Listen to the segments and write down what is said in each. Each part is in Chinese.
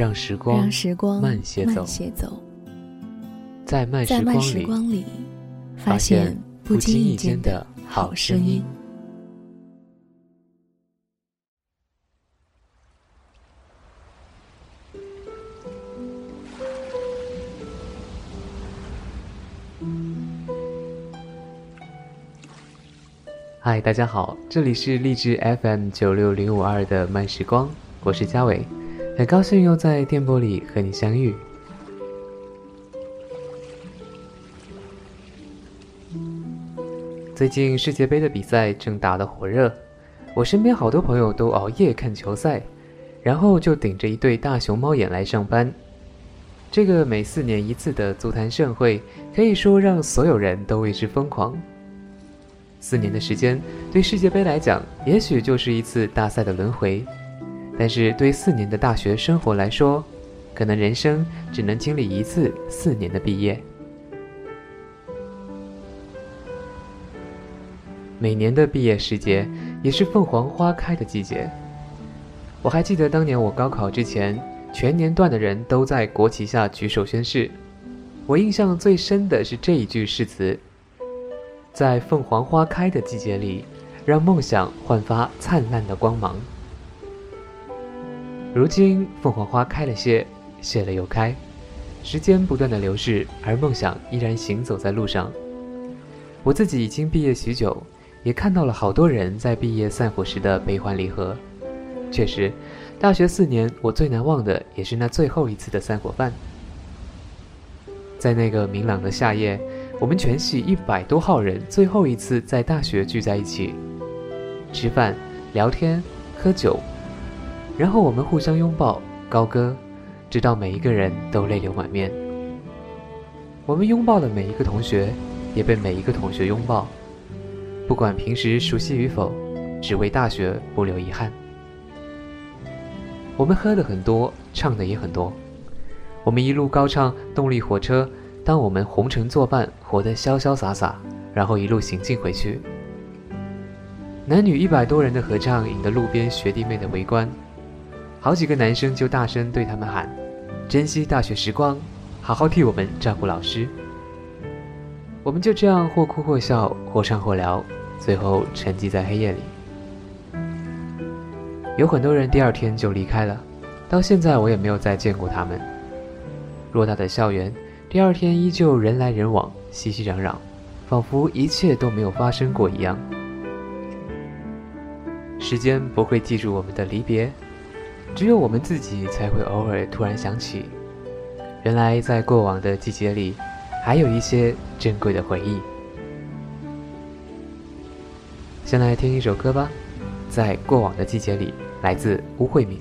让时光，慢些走，在慢时光里，发现不经意间的好声音。嗨，大家好，这里是励志 FM 九六零五二的慢时光，我是嘉伟，很高兴又在电波里和你相遇。最近世界杯的比赛正打得火热，我身边好多朋友都熬夜看球赛，然后就顶着一对大熊猫眼来上班。这个每四年一次的足坛盛会，可以说让所有人都为之疯狂。四年的时间，对世界杯来讲，也许就是一次大赛的轮回；但是对四年的大学生活来说，可能人生只能经历一次四年的毕业。每年的毕业时节，也是凤凰花开的季节。我还记得当年我高考之前，全年段的人都在国旗下举手宣誓。我印象最深的是这一句誓词。在凤凰花开的季节里，让梦想焕发灿烂的光芒。如今凤凰花开了谢，谢了又开，时间不断的流逝，而梦想依然行走在路上。我自己已经毕业许久，也看到了好多人在毕业散伙时的悲欢离合。确实，大学四年我最难忘的也是那最后一次的散伙饭，在那个明朗的夏夜。我们全系一百多号人最后一次在大学聚在一起，吃饭、聊天、喝酒，然后我们互相拥抱、高歌，直到每一个人都泪流满面。我们拥抱了每一个同学，也被每一个同学拥抱。不管平时熟悉与否，只为大学不留遗憾。我们喝的很多，唱的也很多。我们一路高唱《动力火车》。当我们红尘作伴，活得潇潇洒洒，然后一路行进回去。男女一百多人的合唱引得路边学弟妹的围观，好几个男生就大声对他们喊：“珍惜大学时光，好好替我们照顾老师。”我们就这样或哭或笑，或唱或聊，最后沉寂在黑夜里。有很多人第二天就离开了，到现在我也没有再见过他们。偌大的校园。第二天依旧人来人往，熙熙攘攘，仿佛一切都没有发生过一样。时间不会记住我们的离别，只有我们自己才会偶尔突然想起，原来在过往的季节里，还有一些珍贵的回忆。先来听一首歌吧，在过往的季节里，来自吴慧敏。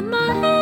my head.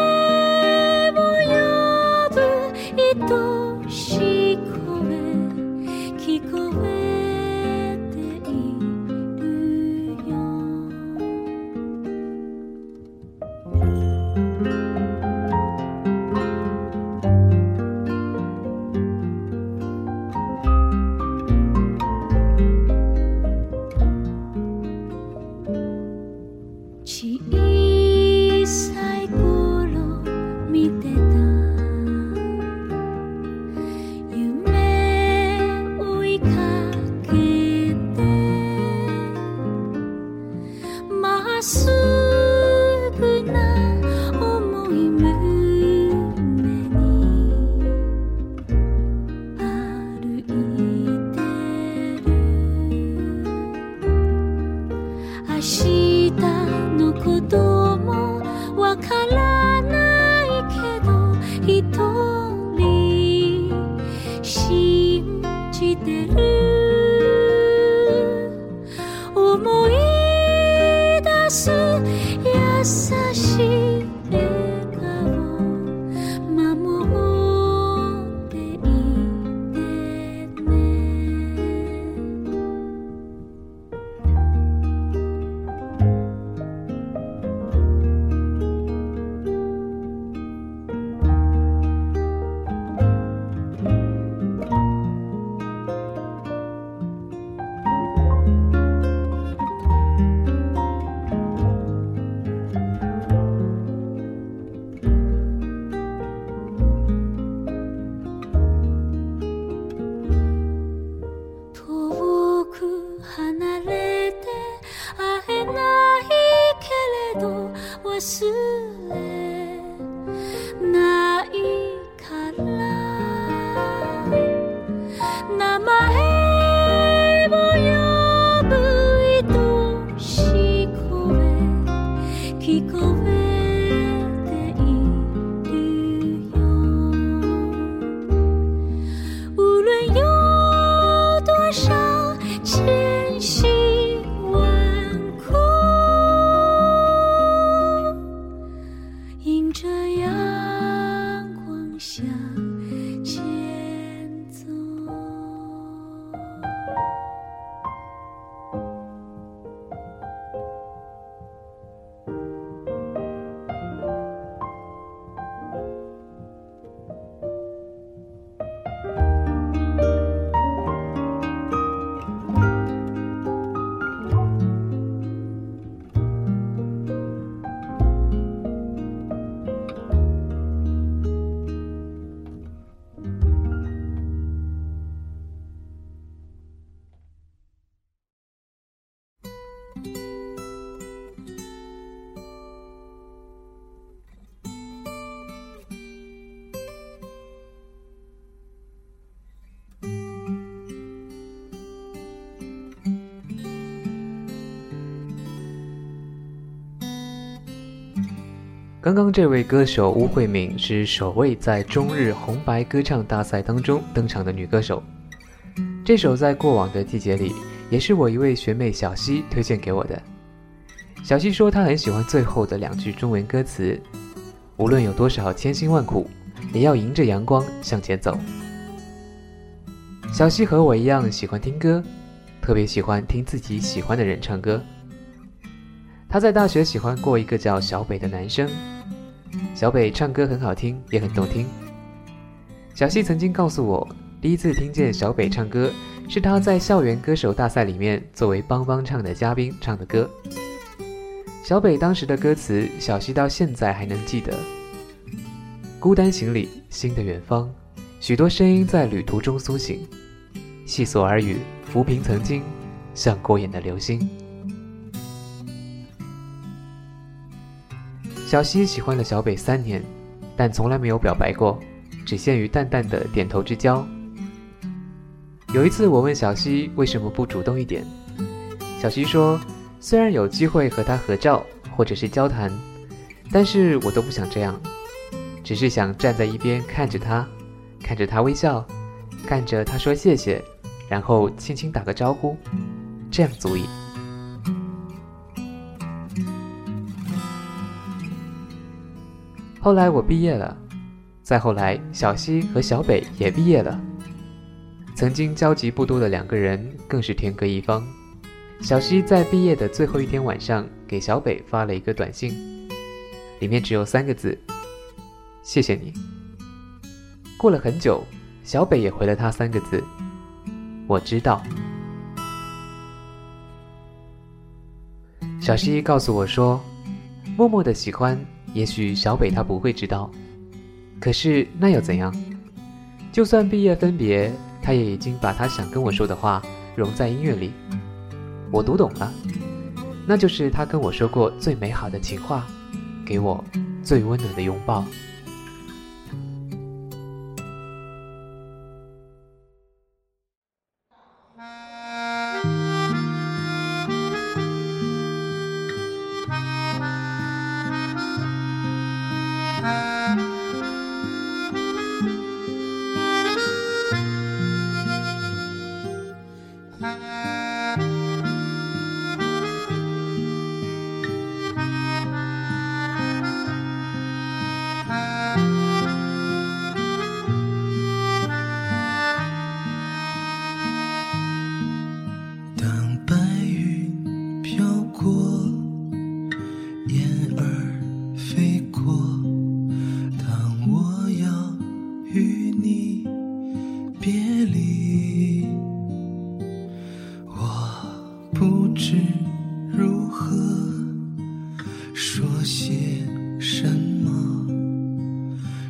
刚刚这位歌手巫慧敏是首位在中日红白歌唱大赛当中登场的女歌手。这首在过往的季节里，也是我一位学妹小溪推荐给我的。小溪说她很喜欢最后的两句中文歌词：“无论有多少千辛万苦，也要迎着阳光向前走。”小溪和我一样喜欢听歌，特别喜欢听自己喜欢的人唱歌。她在大学喜欢过一个叫小北的男生，小北唱歌很好听，也很动听。小溪曾经告诉我，第一次听见小北唱歌，是他在校园歌手大赛里面作为帮帮唱的嘉宾唱的歌。小北当时的歌词，小溪到现在还能记得：孤单行李，新的远方，许多声音在旅途中苏醒，细索耳语，抚平曾经，像过眼的流星。小溪喜欢了小北三年，但从来没有表白过，只限于淡淡的点头之交。有一次，我问小溪为什么不主动一点，小溪说：“虽然有机会和他合照或者是交谈，但是我都不想这样，只是想站在一边看着他，看着他微笑，看着他说谢谢，然后轻轻打个招呼，这样足矣。”后来我毕业了，再后来，小西和小北也毕业了。曾经交集不多的两个人，更是天各一方。小西在毕业的最后一天晚上，给小北发了一个短信，里面只有三个字：“谢谢你。”过了很久，小北也回了他三个字：“我知道。”小西告诉我说：“默默的喜欢。”也许小北他不会知道，可是那又怎样？就算毕业分别，他也已经把他想跟我说的话融在音乐里。我读懂了，那就是他跟我说过最美好的情话，给我最温暖的拥抱。不知如何说些什么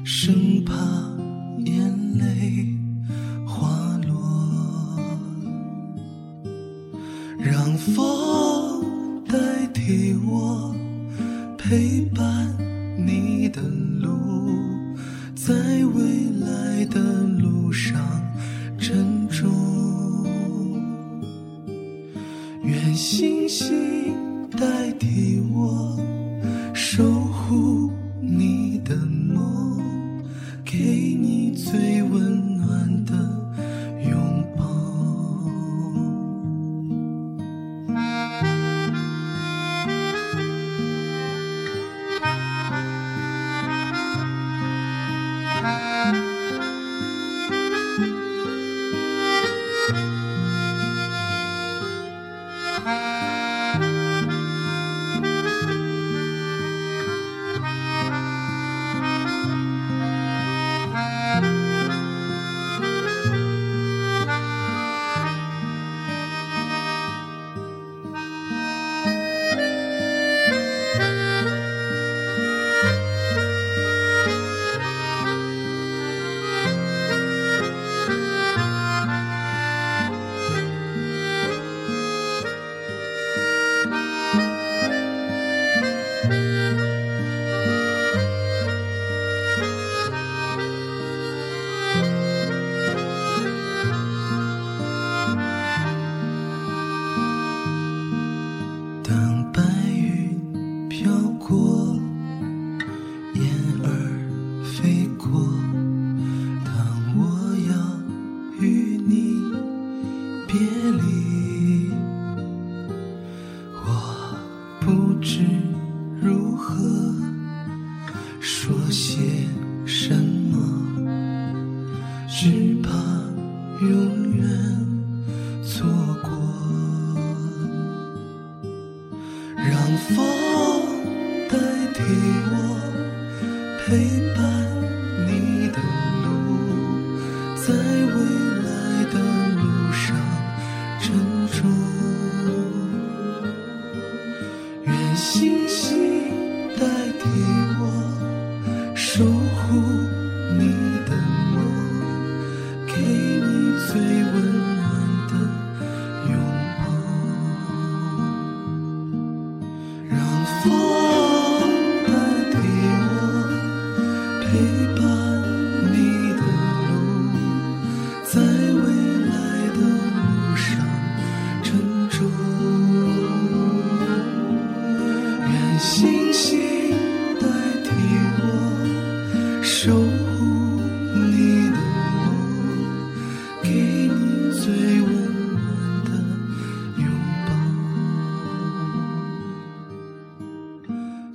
生怕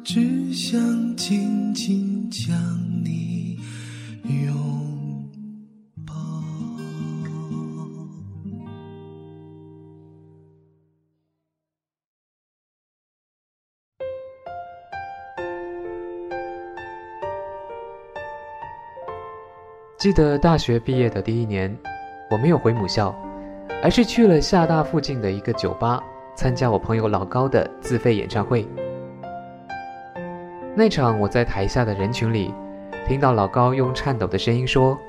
只想紧紧将你拥抱。记得大学毕业的第一年，我没有回母校，而是去了厦大附近的一个酒吧，参加我朋友老高的自费演唱会。那场我在台下的人群里，听到老高用颤抖的声音说：“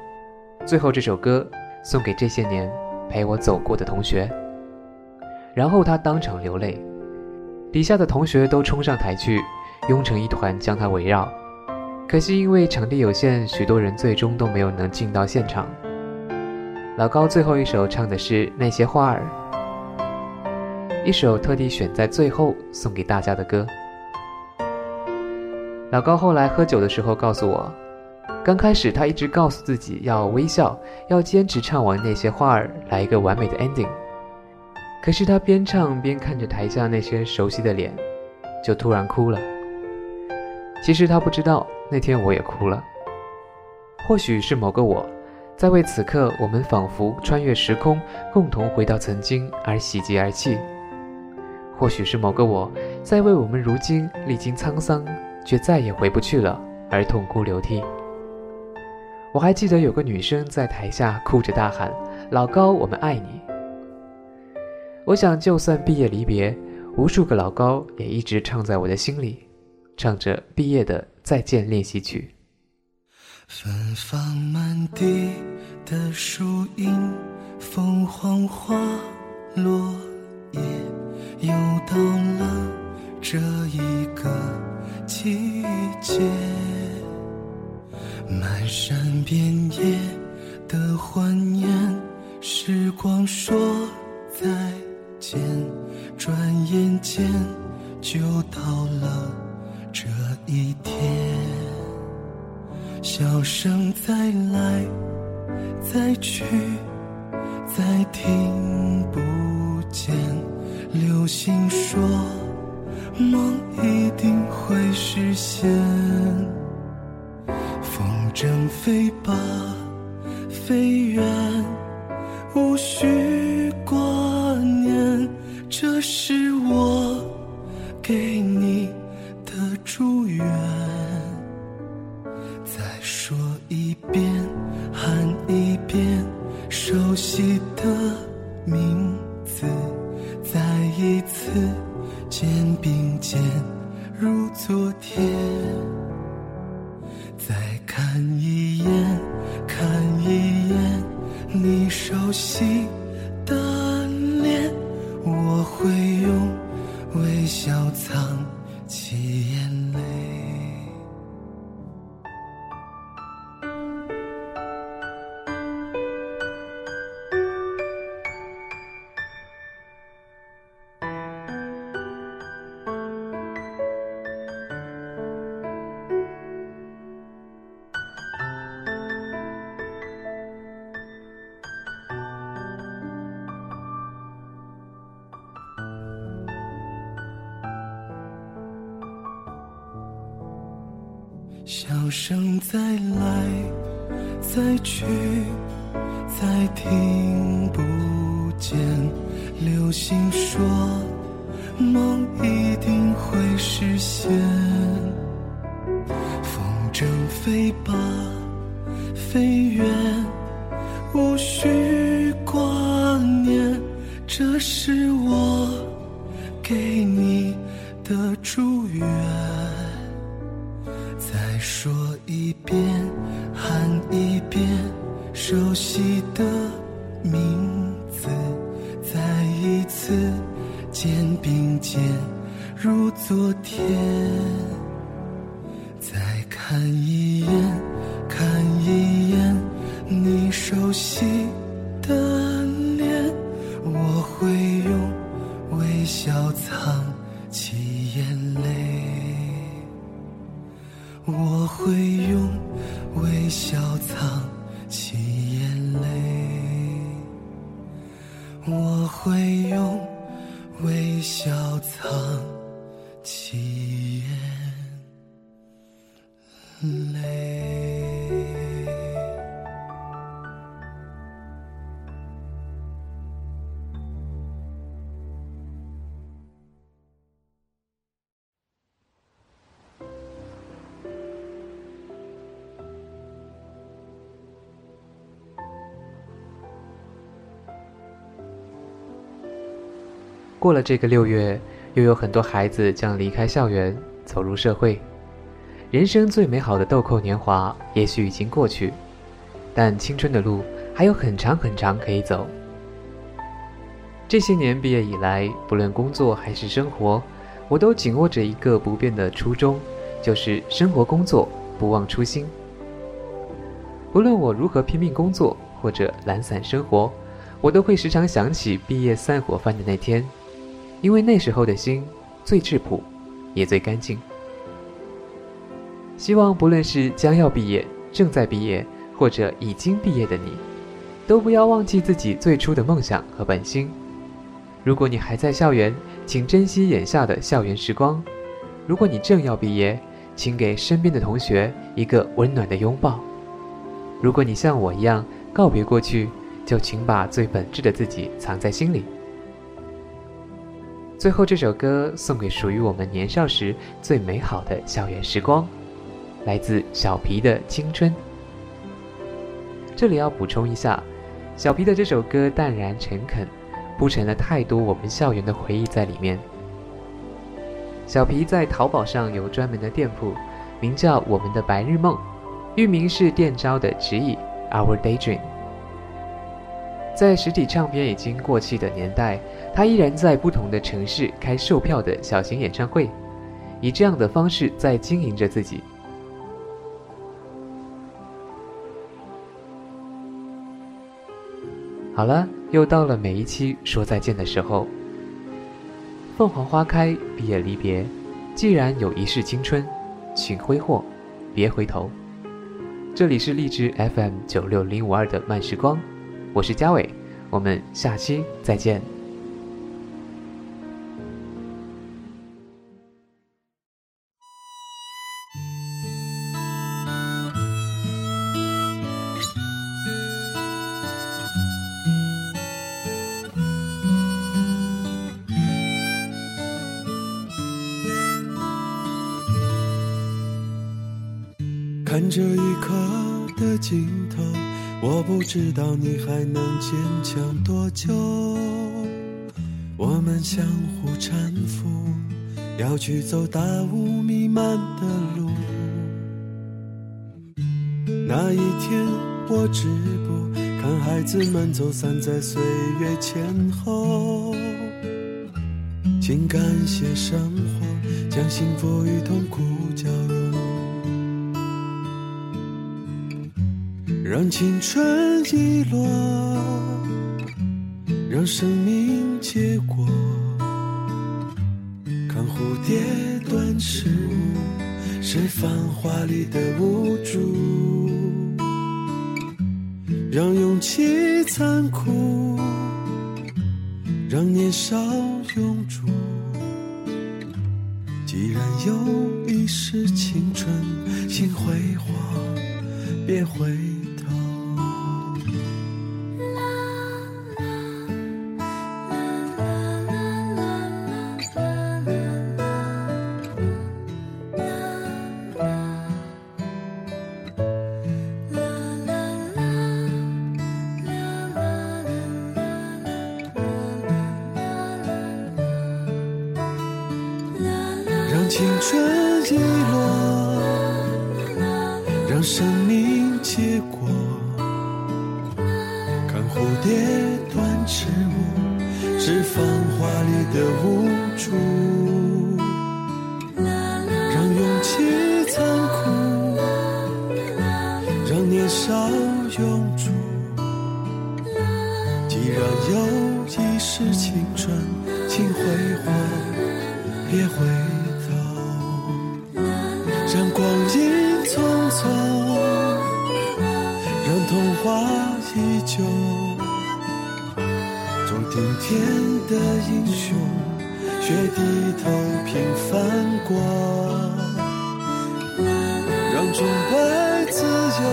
最后这首歌送给这些年陪我走过的同学。”然后他当场流泪，底下的同学都冲上台去，拥成一团将他围绕。可惜因为场地有限，许多人最终都没有能进到现场。老高最后一首唱的是《那些花儿》，一首特地选在最后送给大家的歌。老高后来喝酒的时候告诉我，刚开始他一直告诉自己要微笑，要坚持唱完《那些花儿》，来一个完美的 ending。可是他边唱边看着台下那些熟悉的脸，就突然哭了。其实他不知道，那天我也哭了。或许是某个我，在为此刻我们仿佛穿越时空，共同回到曾经而喜极而泣；或许是某个我，在为我们如今历经沧桑，却再也回不去了而痛哭流涕。我还记得有个女生在台下哭着大喊：“老高，我们爱你！”我想，就算毕业离别，无数个老高也一直唱在我的心里，唱着毕业的再见练习曲。芬芳满地的树荫，凤凰花落叶，又到了这一个季节。漫山遍野的欢颜，时光说再见，转眼间就到了这一天。笑声再来再去，再听不见。流星说，梦一定会实现。风筝飞吧，飞远，无需笑声再来再去，再听不见。流星说，梦一定会实现。风筝飞吧，飞远，无需挂念。这是我给你的祝愿。说一遍，喊一遍熟悉的名字，再一次肩并肩如昨天。起眼泪过了这个六月，又有很多孩子将离开校园，走入社会。人生最美好的豆蔻年华也许已经过去，但青春的路还有很长很长可以走。这些年毕业以来，不论工作还是生活，我都紧握着一个不变的初衷，就是生活工作不忘初心。不论我如何拼命工作或者懒散生活，我都会时常想起毕业散伙饭的那天，因为那时候的心最质朴，也最干净。希望不论是将要毕业、正在毕业或者已经毕业的你，都不要忘记自己最初的梦想和本心。如果你还在校园，请珍惜眼下的校园时光；如果你正要毕业，请给身边的同学一个温暖的拥抱。如果你像我一样告别过去，就请把最本质的自己藏在心里。最后，这首歌送给属于我们年少时最美好的校园时光，来自小皮的青春。这里要补充一下，小皮的这首歌淡然诚恳，铺陈了太多我们校园的回忆在里面。小皮在淘宝上有专门的店铺，名叫“我们的白日梦”，域名是店招的直译 Our Daydream。在实体唱片已经过气的年代，他依然在不同的城市开售票的小型演唱会，以这样的方式在经营着自己。好了，又到了每一期说再见的时候。凤凰花开，毕业离别。既然有一世青春，请挥霍，别回头。这里是荔枝 FM 九六零五二的慢时光，我是嘉伟，我们下期再见。看这一刻的景，我不知道你还能坚强多久。我们相互搀扶，要去走大雾弥漫的路。那一天，我止步，看孩子们走散在岁月前后。请感谢生活，将幸福与痛苦让青春遗落，让生命结果。看蝴蝶断翅，是繁华里的无助。让勇气残酷，让年少永驻。既然有一世青春，请辉煌，别回。青春遗落，让生命结果。看蝴蝶断翅舞，是繁华里的无助。头平凡过。让崇拜自由，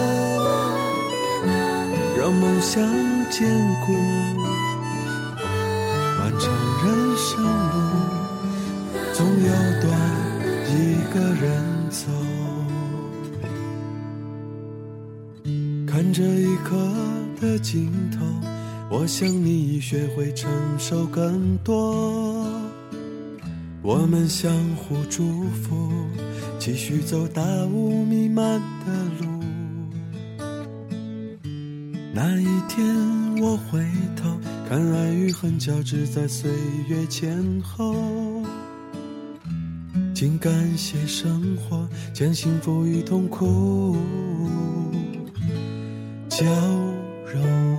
让梦想坚固。漫长人生路，总有段一个人。走，看这一刻的尽头，我想你已学会承受更多。我们相互祝福，继续走大雾弥漫的路。那一天我回头，看爱与恨交织在岁月前后。请感谢生活，将幸福与痛苦交融。